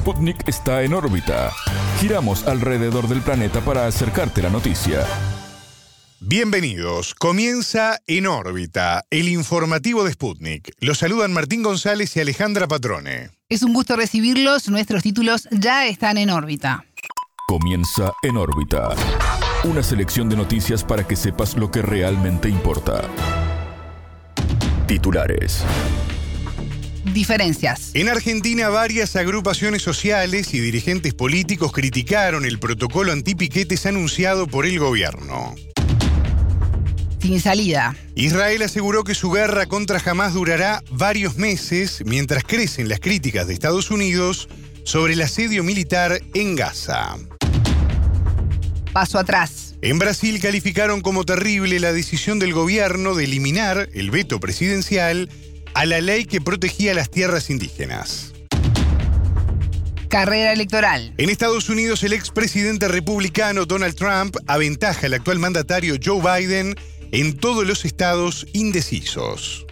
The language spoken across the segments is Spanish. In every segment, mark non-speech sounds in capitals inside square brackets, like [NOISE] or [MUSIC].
Sputnik está en órbita. Giramos alrededor del planeta para acercarte la noticia. Bienvenidos. Comienza En órbita, el informativo de Sputnik. Los saludan Martín González y Alejandra Patrone. Es un gusto recibirlos. Nuestros títulos ya están en órbita. Comienza En órbita. Una selección de noticias para que sepas lo que realmente importa. Titulares. Diferencias. En Argentina, varias agrupaciones sociales y dirigentes políticos criticaron el protocolo antipiquetes anunciado por el gobierno. Sin salida. Israel aseguró que su guerra contra Hamas durará varios meses mientras crecen las críticas de Estados Unidos sobre el asedio militar en Gaza. Paso atrás. En Brasil calificaron como terrible la decisión del gobierno de eliminar el veto presidencial a la ley que protegía las tierras indígenas. Carrera electoral. En Estados Unidos, el expresidente republicano Donald Trump aventaja al actual mandatario Joe Biden en todos los estados indecisos.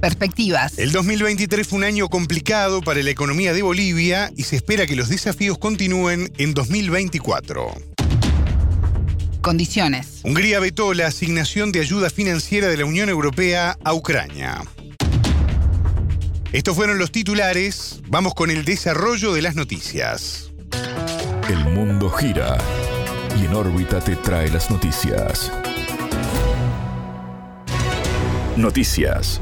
Perspectivas. El 2023 fue un año complicado para la economía de Bolivia y se espera que los desafíos continúen en 2024. Condiciones. Hungría vetó la asignación de ayuda financiera de la Unión Europea a Ucrania. Estos fueron los titulares. Vamos con el desarrollo de las noticias. El mundo gira y en órbita te trae las noticias. Noticias.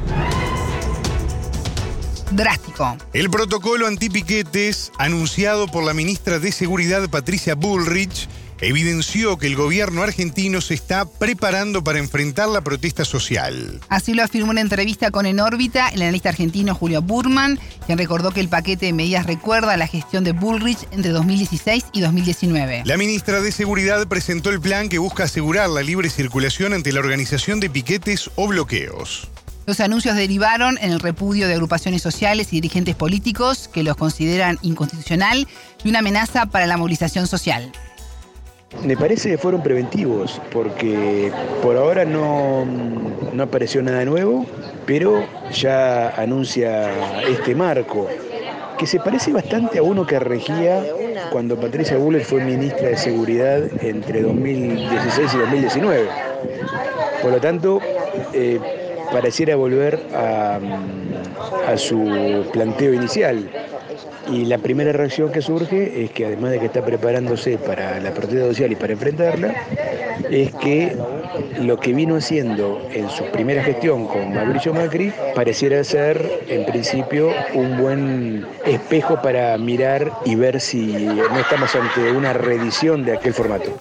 Drástico. El protocolo antipiquetes anunciado por la ministra de Seguridad Patricia Bullrich evidenció que el gobierno argentino se está preparando para enfrentar la protesta social. Así lo afirmó en una entrevista con En órbita el analista argentino Julio Burman, quien recordó que el paquete de medidas recuerda la gestión de Bullrich entre 2016 y 2019. La ministra de Seguridad presentó el plan que busca asegurar la libre circulación ante la organización de piquetes o bloqueos. Los anuncios derivaron en el repudio de agrupaciones sociales y dirigentes políticos que los consideran inconstitucional y una amenaza para la movilización social. Me parece que fueron preventivos, porque por ahora no, no apareció nada nuevo, pero ya anuncia este marco, que se parece bastante a uno que regía cuando Patricia Buller fue ministra de Seguridad entre 2016 y 2019. Por lo tanto, eh, pareciera volver a, a su planteo inicial. Y la primera reacción que surge es que además de que está preparándose para la protesta social y para enfrentarla, es que lo que vino haciendo en su primera gestión con Mauricio Macri pareciera ser en principio un buen espejo para mirar y ver si no estamos ante una reedición de aquel formato.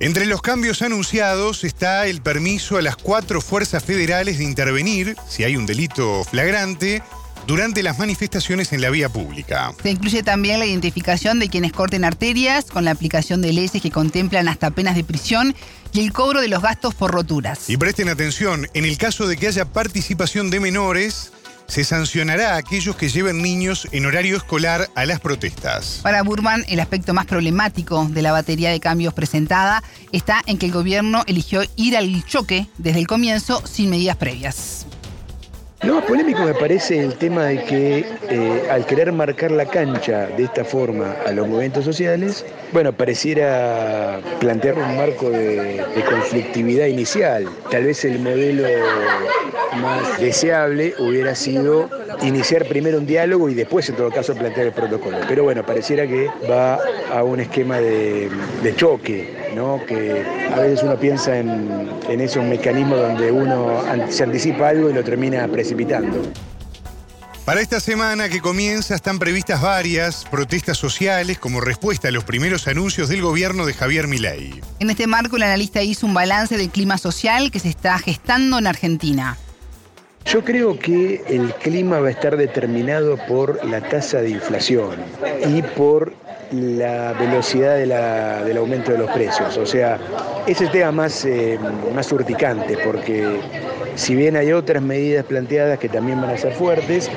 Entre los cambios anunciados está el permiso a las cuatro fuerzas federales de intervenir si hay un delito flagrante durante las manifestaciones en la vía pública. Se incluye también la identificación de quienes corten arterias con la aplicación de leyes que contemplan hasta penas de prisión y el cobro de los gastos por roturas. Y presten atención, en el caso de que haya participación de menores, se sancionará a aquellos que lleven niños en horario escolar a las protestas. Para Burman, el aspecto más problemático de la batería de cambios presentada está en que el gobierno eligió ir al choque desde el comienzo sin medidas previas. Lo más polémico me parece el tema de que eh, al querer marcar la cancha de esta forma a los movimientos sociales, bueno, pareciera plantear un marco de, conflictividad inicial. Tal vez el modelo más deseable hubiera sido iniciar primero un diálogo y después, en todo caso, plantear el protocolo. Pero bueno, pareciera que va a un esquema de choque, ¿no? que a veces uno piensa en, en esos mecanismos donde uno se anticipa algo y lo termina precipitando. Para esta semana que comienza están previstas varias protestas sociales como respuesta a los primeros anuncios del gobierno de Javier Milei. En este marco, el analista hizo un balance del clima social que se está gestando en Argentina. Yo creo que el clima va a estar determinado por la tasa de inflación y por la velocidad de la- del aumento de los precios. O sea, es el tema más, eh, más urticante porque si bien hay otras medidas planteadas que también van a ser fuertes,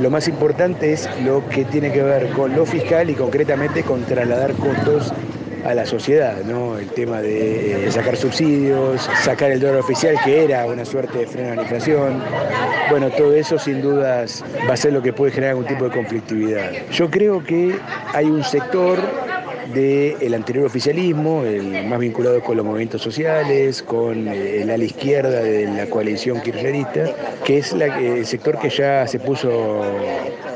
lo más importante es lo que tiene que ver con lo fiscal y concretamente con trasladar costos a la sociedad, ¿no? El tema de eh, sacar subsidios, sacar el dólar oficial, que era una suerte de freno a la inflación. Bueno, todo eso sin dudas va a ser lo que puede generar algún tipo de conflictividad. Yo creo que hay un sector del anterior oficialismo, el más vinculado con los movimientos sociales, con eh, el ala izquierda de la coalición kirchnerista, que es el sector que ya se puso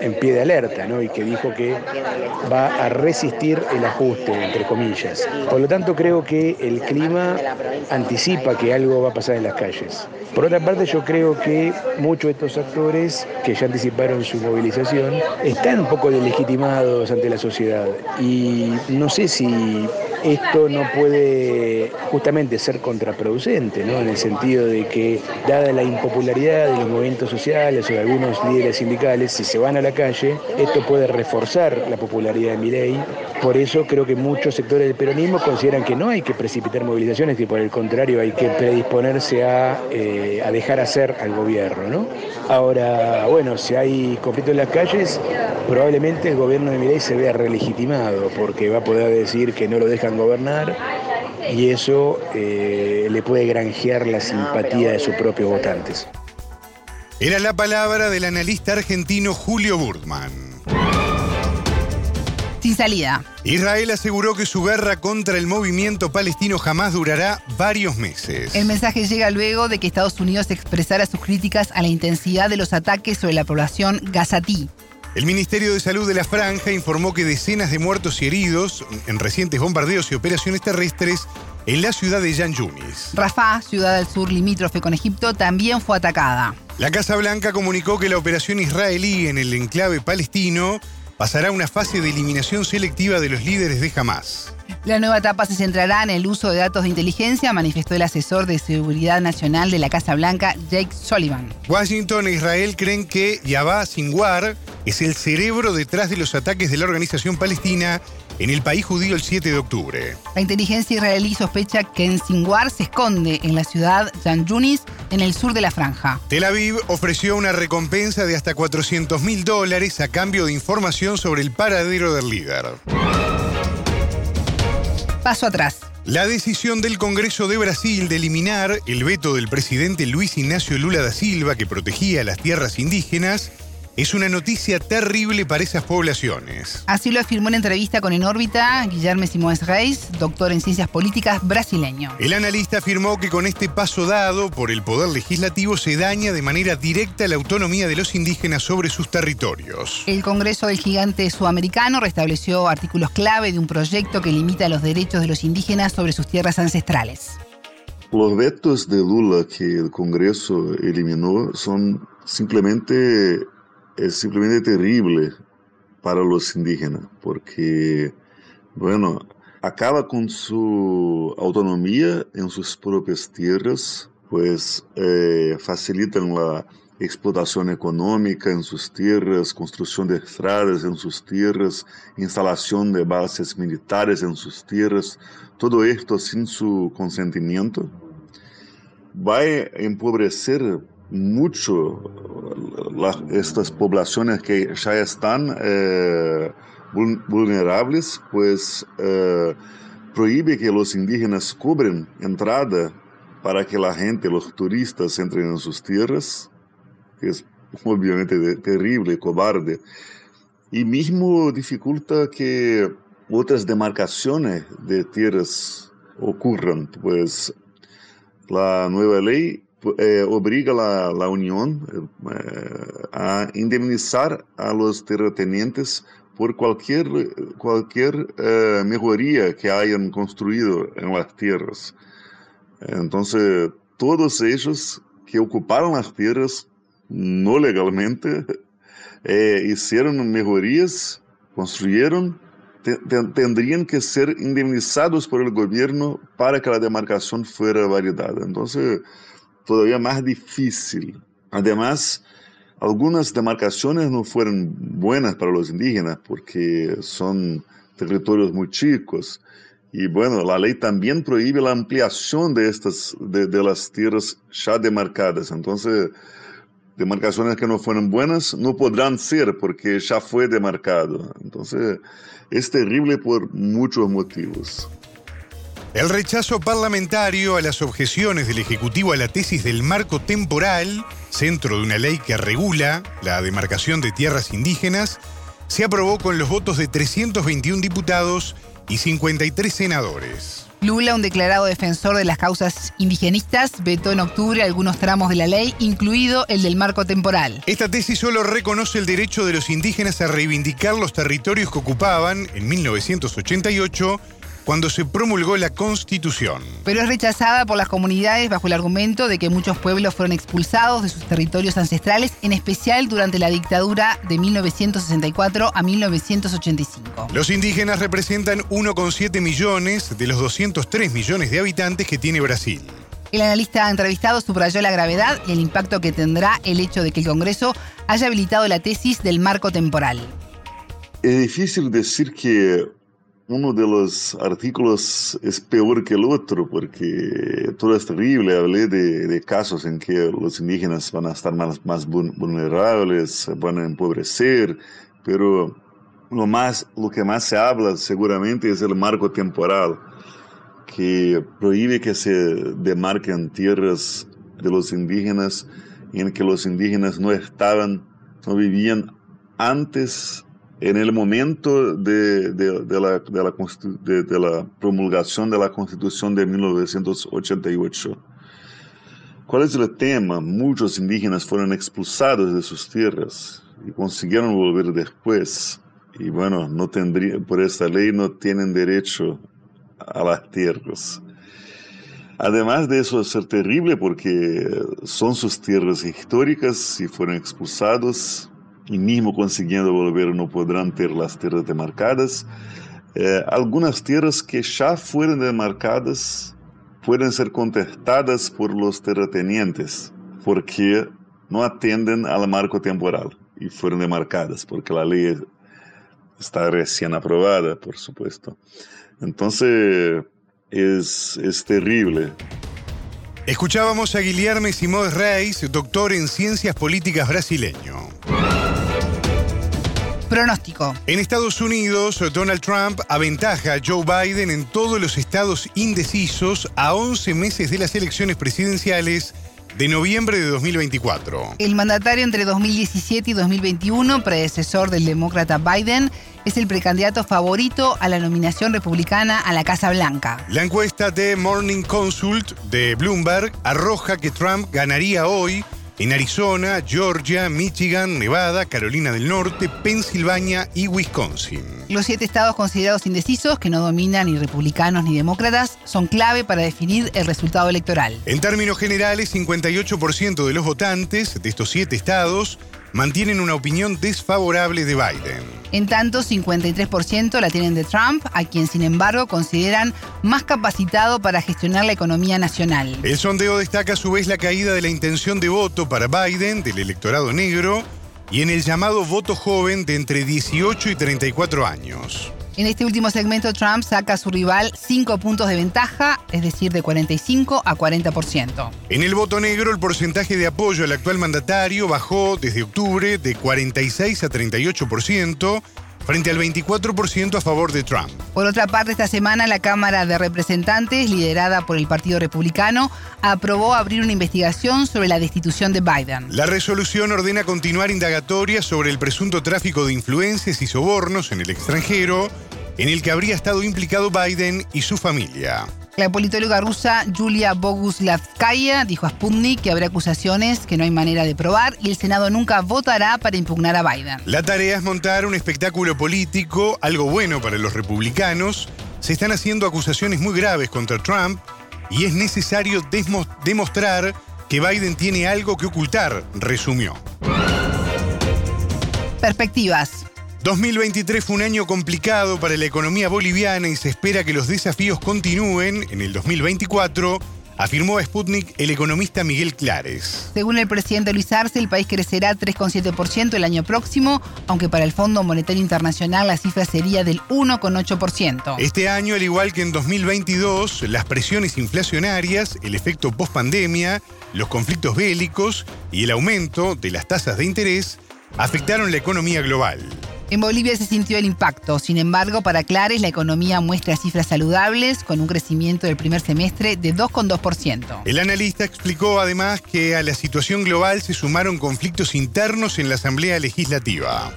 en pie de alerta ¿no? y que dijo que va a resistir el ajuste, entre comillas. Por lo tanto, creo que el clima anticipa que algo va a pasar en las calles. Por otra parte, yo creo que muchos de estos actores que ya anticiparon su movilización están un poco delegitimados ante la sociedad y no sé si esto no puede justamente ser contraproducente, ¿no? en el sentido de que, dada la impopularidad de los movimientos sociales o de algunos líderes sindicales, si se van a la calle, esto puede reforzar la popularidad de Milei. Por eso creo que muchos sectores del peronismo consideran que no hay que precipitar movilizaciones y por el contrario hay que predisponerse a, eh, a dejar hacer al gobierno. ¿no? Ahora, bueno, si hay conflicto en las calles, probablemente el gobierno de Milei se vea relegitimado porque va a poder decir que no lo dejan gobernar y eso eh, le puede granjear la simpatía de sus propios votantes. Era la palabra del analista argentino Julio Burdman. Sin salida. Israel aseguró que su guerra contra el movimiento palestino jamás durará varios meses. El mensaje llega luego de que Estados Unidos expresara sus críticas a la intensidad de los ataques sobre la población gazatí. El Ministerio de Salud de la Franja informó que decenas de muertos y heridos en recientes bombardeos y operaciones terrestres en la ciudad de Yan Yunis. Rafah, ciudad del sur limítrofe con Egipto, también fue atacada. La Casa Blanca comunicó que la operación israelí en el enclave palestino pasará a una fase de eliminación selectiva de los líderes de Hamas. La nueva etapa se centrará en el uso de datos de inteligencia, manifestó el asesor de Seguridad Nacional de la Casa Blanca, Jake Sullivan. Washington e Israel creen que Yabá Sinwar es el cerebro detrás de los ataques de la organización palestina en el país judío el 7 de octubre. La inteligencia israelí sospecha que en Sinwar se esconde en la ciudad Jan Yunis, en el sur de la franja. Tel Aviv ofreció una recompensa de hasta 400 mil dólares a cambio de información sobre el paradero del líder. Paso atrás. La decisión del Congreso de Brasil de eliminar el veto del presidente Luis Ignacio Lula da Silva que protegía las tierras indígenas es una noticia terrible para esas poblaciones. Así lo afirmó en entrevista con En órbita Guillermo Simões Reis, doctor en ciencias políticas brasileño. El analista afirmó que con este paso dado por el poder legislativo se daña de manera directa la autonomía de los indígenas sobre sus territorios. El Congreso del Gigante Sudamericano restableció artículos clave de un proyecto que limita los derechos de los indígenas sobre sus tierras ancestrales. Los vetos de Lula que el Congreso eliminó son simplemente es simplemente terrible para los indígenas, porque, bueno, acaba con su autonomía en sus propias tierras, pues eh, facilitan la explotación económica en sus tierras, construcción de estradas en sus tierras, instalación de bases militares en sus tierras, todo esto sin su consentimiento, va a empobrecer mucho estas poblaciones que ya están eh, vulnerables, pues eh, prohíbe que los indígenas cubren entrada para que la gente, los turistas entren en sus tierras, que es [LAUGHS] obviamente terrible, cobarde, y mismo dificulta que otras demarcaciones de tierras ocurran, pues la nueva ley eh, obliga a la Unión eh, a indemnizar a los terratenientes por cualquier, cualquier eh, mejoría que hayan construido en las tierras. Entonces, todos ellos que ocuparon las tierras no legalmente [LAUGHS] hicieron mejorías, construyeron, tendrían que ser indemnizados por el gobierno para que la demarcación fuera validada. Entonces, todavía más difícil. Además, algunas demarcaciones no fueron buenas para los indígenas porque son territorios muy chicos. Y bueno, la ley también prohíbe la ampliación de, estas, de, las tierras ya demarcadas. Entonces, demarcaciones que no fueron buenas no podrán ser porque ya fue demarcado. Entonces es terrible por muchos motivos. El rechazo parlamentario a las objeciones del Ejecutivo a la tesis del marco temporal, centro de una ley que regula la demarcación de tierras indígenas, se aprobó con los votos de 321 diputados y 53 senadores. Lula, un declarado defensor de las causas indigenistas, vetó en octubre algunos tramos de la ley, incluido el del marco temporal. Esta tesis solo reconoce el derecho de los indígenas a reivindicar los territorios que ocupaban en 1988 cuando se promulgó la Constitución. Pero es rechazada por las comunidades bajo el argumento de que muchos pueblos fueron expulsados de sus territorios ancestrales, en especial durante la dictadura de 1964 a 1985. Los indígenas representan 1,7 millones de los 203 millones de habitantes que tiene Brasil. El analista entrevistado subrayó la gravedad y el impacto que tendrá el hecho de que el Congreso haya habilitado la tesis del marco temporal. Es difícil decir que uno de los artículos es peor que el otro porque todo es terrible. Hablé de, casos en que los indígenas van a estar más, más vulnerables, van a empobrecer, pero lo, más, lo que más se habla seguramente es el marco temporal que prohíbe que se demarquen tierras de los indígenas en que los indígenas no estaban, no vivían antes en el momento de, la, promulgación de la Constitución de 1988. ¿Cuál es el tema? Muchos indígenas fueron expulsados de sus tierras y consiguieron volver después. Y bueno, no tendría, por esta ley no tienen derecho a las tierras. Además de eso, ser terrible porque son sus tierras históricas y fueron expulsados y mismo consiguiendo volver no podrán ter las tierras demarcadas. Eh, algunas tierras que ya fueron demarcadas pueden ser contestadas por los terratenientes porque no atienden al marco temporal y fueron demarcadas porque la ley está recién aprobada, por supuesto. Entonces es, es terrible. Escuchábamos a Guilherme Simões Reis, doctor en Ciencias Políticas brasileño. Pronóstico. En Estados Unidos, Donald Trump aventaja a Joe Biden en todos los estados indecisos a 11 meses de las elecciones presidenciales de noviembre de 2024. El mandatario entre 2017 y 2021, predecesor del demócrata Biden, es el precandidato favorito a la nominación republicana a la Casa Blanca. La encuesta de Morning Consult de Bloomberg arroja que Trump ganaría hoy en Arizona, Georgia, Michigan, Nevada, Carolina del Norte, Pensilvania y Wisconsin. Los siete estados considerados indecisos, que no dominan ni republicanos ni demócratas, son clave para definir el resultado electoral. En términos generales, 58% de los votantes de estos siete estados mantienen una opinión desfavorable de Biden. En tanto, 53% la tienen de Trump, a quien sin embargo consideran más capacitado para gestionar la economía nacional. El sondeo destaca a su vez la caída de la intención de voto para Biden del electorado negro y en el llamado voto joven de entre 18 y 34 años. En este último segmento, Trump saca a su rival 5 puntos de ventaja, es decir, de 45 a 40%. En el voto negro, el porcentaje de apoyo al actual mandatario bajó desde octubre de 46 a 38% frente al 24% a favor de Trump. Por otra parte, esta semana la Cámara de Representantes, liderada por el Partido Republicano, aprobó abrir una investigación sobre la destitución de Biden. La resolución ordena continuar indagatorias sobre el presunto tráfico de influencias y sobornos en el extranjero, en el que habría estado implicado Biden y su familia. La politóloga rusa Julia Boguslavskaya dijo a Sputnik que habrá acusaciones que no hay manera de probar y el Senado nunca votará para impugnar a Biden. La tarea es montar un espectáculo político, algo bueno para los republicanos. Se están haciendo acusaciones muy graves contra Trump y es necesario demostrar que Biden tiene algo que ocultar, resumió. Perspectivas. 2023 fue un año complicado para la economía boliviana y se espera que los desafíos continúen en el 2024 afirmó a Sputnik el economista Miguel Clares. Según el presidente Luis Arce, el país crecerá 3,7% el año próximo, aunque para el Fondo Monetario Internacional la cifra sería del 1,8%. Este año, al igual que en 2022, las presiones inflacionarias, el efecto post-pandemia, los conflictos bélicos y el aumento de las tasas de interés afectaron la economía global. En Bolivia se sintió el impacto. Sin embargo, para Clares, la economía muestra cifras saludables con un crecimiento del primer semestre de 2,2%. El analista explicó además que a la situación global se sumaron conflictos internos en la Asamblea Legislativa.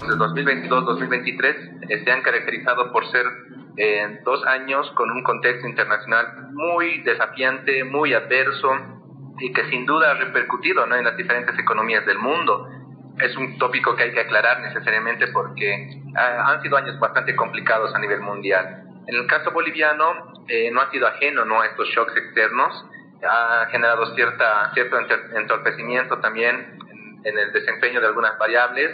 De 2022-2023 se han caracterizado por ser eh, dos años con un contexto internacional muy desafiante, muy adverso y que sin duda ha repercutido ¿no? en las diferentes economías del mundo es un tópico que hay que aclarar necesariamente porque ah, han sido años bastante complicados a nivel mundial. En el caso boliviano eh, no ha sido ajeno ¿no? a estos shocks externos, ha generado cierta, cierto entorpecimiento también en, el desempeño de algunas variables.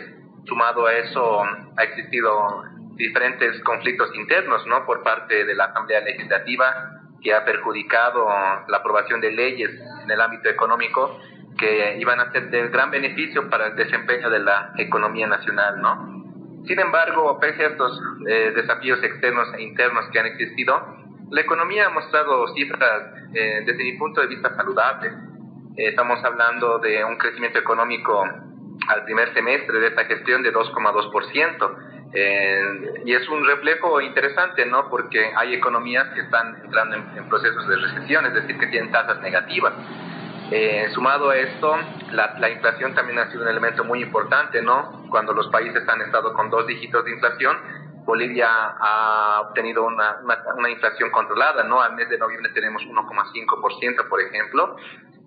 Sumado a eso, ha existido diferentes conflictos internos ¿no? por parte de la Asamblea Legislativa que ha perjudicado la aprobación de leyes en el ámbito económico que iban a ser de gran beneficio para el desempeño de la economía nacional, ¿no? Sin embargo, pese a estos eh, desafíos externos e internos que han existido, la economía ha mostrado cifras eh, desde mi punto de vista saludables. Eh, estamos hablando de un crecimiento económico al primer semestre de esta gestión de 2,2%. y es un reflejo interesante, ¿no? Porque hay economías que están entrando en, en procesos de recesión, es decir, que tienen tasas negativas. Eh, sumado a esto, la, inflación también ha sido un elemento muy importante, ¿no? Cuando los países han estado con dos dígitos de inflación, Bolivia ha obtenido una, una, inflación controlada, ¿no? Al mes de noviembre tenemos 1,5%, por ejemplo.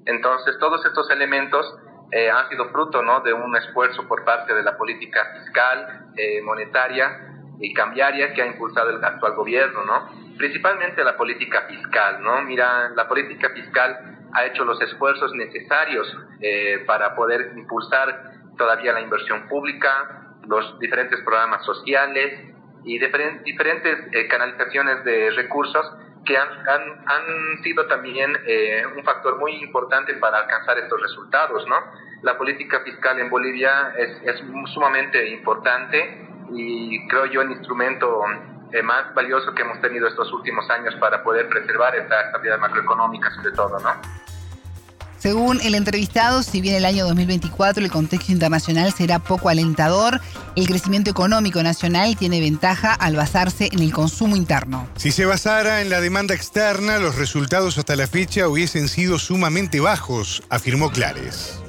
Entonces, todos estos elementos eh, han sido fruto, ¿no? De un esfuerzo por parte de la política fiscal, eh, monetaria y cambiaria que ha impulsado el actual gobierno, ¿no? Principalmente la política fiscal, ¿no? Mira, la política fiscal ha hecho los esfuerzos necesarios eh, para poder impulsar todavía la inversión pública, los diferentes programas sociales y diferentes eh, canalizaciones de recursos que han, han, sido también eh, un factor muy importante para alcanzar estos resultados. ¿no? La política fiscal en Bolivia es, es sumamente importante y creo yo el instrumento más valioso que hemos tenido estos últimos años para poder preservar esta estabilidad macroeconómica sobre todo, ¿no? Según el entrevistado, si bien el año 2024 el contexto internacional será poco alentador, el crecimiento económico nacional tiene ventaja al basarse en el consumo interno. Si se basara en la demanda externa, los resultados hasta la fecha hubiesen sido sumamente bajos, afirmó Clares.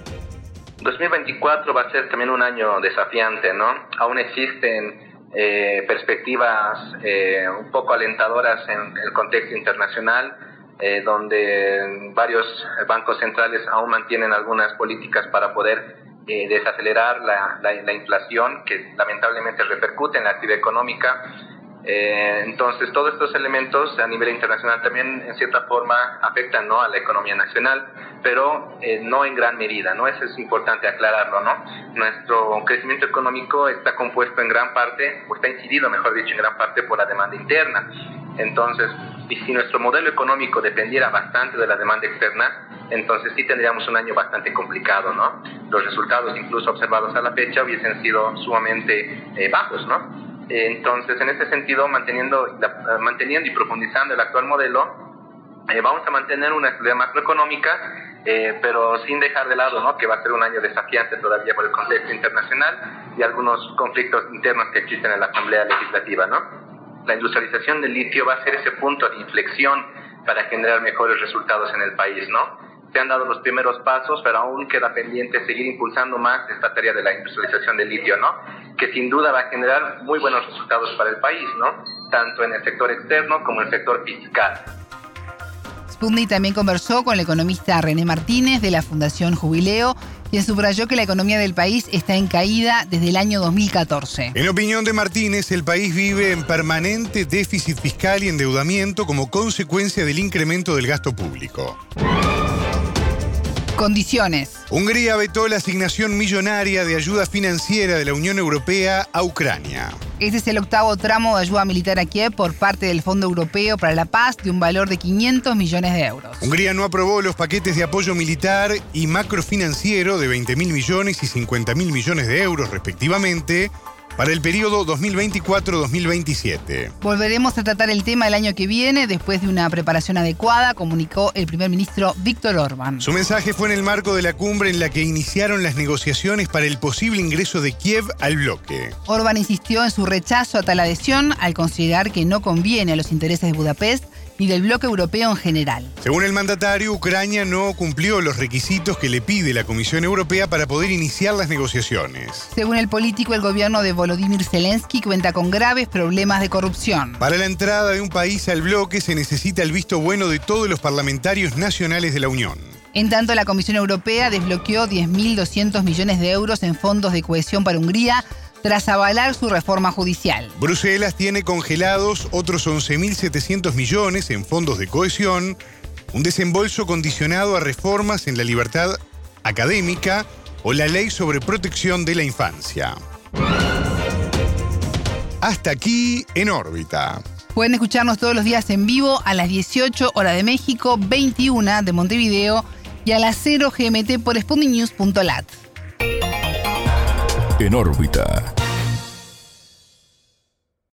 2024 va a ser también un año desafiante, ¿no? Aún existen eh, perspectivas eh, un poco alentadoras en el contexto internacional eh, donde varios bancos centrales aún mantienen algunas políticas para poder eh, desacelerar la, la, inflación que lamentablemente repercute en la actividad económica. Eh, entonces, todos estos elementos a nivel internacional también en cierta forma afectan ¿no? a la economía nacional, pero no en gran medida, ¿no? Eso es importante aclararlo, ¿no? Nuestro crecimiento económico está compuesto en gran parte, o está incidido, mejor dicho, en gran parte por la demanda interna. Entonces, y si nuestro modelo económico dependiera bastante de la demanda externa, entonces sí tendríamos un año bastante complicado, ¿no? Los resultados incluso observados a la fecha hubiesen sido sumamente eh, bajos, ¿no? Entonces, en ese sentido, manteniendo, manteniendo y profundizando el actual modelo, eh, vamos a mantener una estabilidad macroeconómica, eh, pero sin dejar de lado ¿no? que va a ser un año desafiante todavía por el contexto internacional y algunos conflictos internos que existen en la Asamblea Legislativa. ¿no? la industrialización del litio va a ser ese punto de inflexión para generar mejores resultados en el país, ¿no? Se han dado los primeros pasos, pero aún queda pendiente seguir impulsando más esta tarea de la industrialización del litio, ¿no? Que sin duda va a generar muy buenos resultados para el país, ¿no? Tanto en el sector externo como en el sector fiscal. Sputnik también conversó con el economista René Martínez de la Fundación Jubileo quien subrayó que la economía del país está en caída desde el año 2014. En opinión de Martínez, el país vive en permanente déficit fiscal y endeudamiento como consecuencia del incremento del gasto público. Condiciones. Hungría vetó la asignación millonaria de ayuda financiera de la Unión Europea a Ucrania. Este es el octavo tramo de ayuda militar a Kiev por parte del Fondo Europeo para la Paz de un valor de 500 millones de euros. Hungría no aprobó los paquetes de apoyo militar y macrofinanciero de 20 mil millones y 50 mil millones de euros respectivamente para el periodo 2024-2027. Volveremos a tratar el tema el año que viene después de una preparación adecuada, comunicó el primer ministro Víctor Orbán. Su mensaje fue en el marco de la cumbre en la que iniciaron las negociaciones para el posible ingreso de Kiev al bloque. Orbán insistió en su rechazo a tal adhesión al considerar que no conviene a los intereses de Budapest ni del bloque europeo en general. Según el mandatario, Ucrania no cumplió los requisitos que le pide la Comisión Europea para poder iniciar las negociaciones. Según el político, el gobierno de Volodymyr Zelensky cuenta con graves problemas de corrupción. Para la entrada de un país al bloque se necesita el visto bueno de todos los parlamentarios nacionales de la Unión. En tanto, la Comisión Europea desbloqueó 10.200 millones de euros en fondos de cohesión para Hungría tras avalar su reforma judicial. Bruselas tiene congelados otros 11.700 millones en fondos de cohesión, un desembolso condicionado a reformas en la libertad académica o la ley sobre protección de la infancia. Hasta aquí en órbita. Pueden escucharnos todos los días en vivo a las 18 horas de México, 21 de Montevideo y a las 0 GMT por sputniknews.lat. En órbita.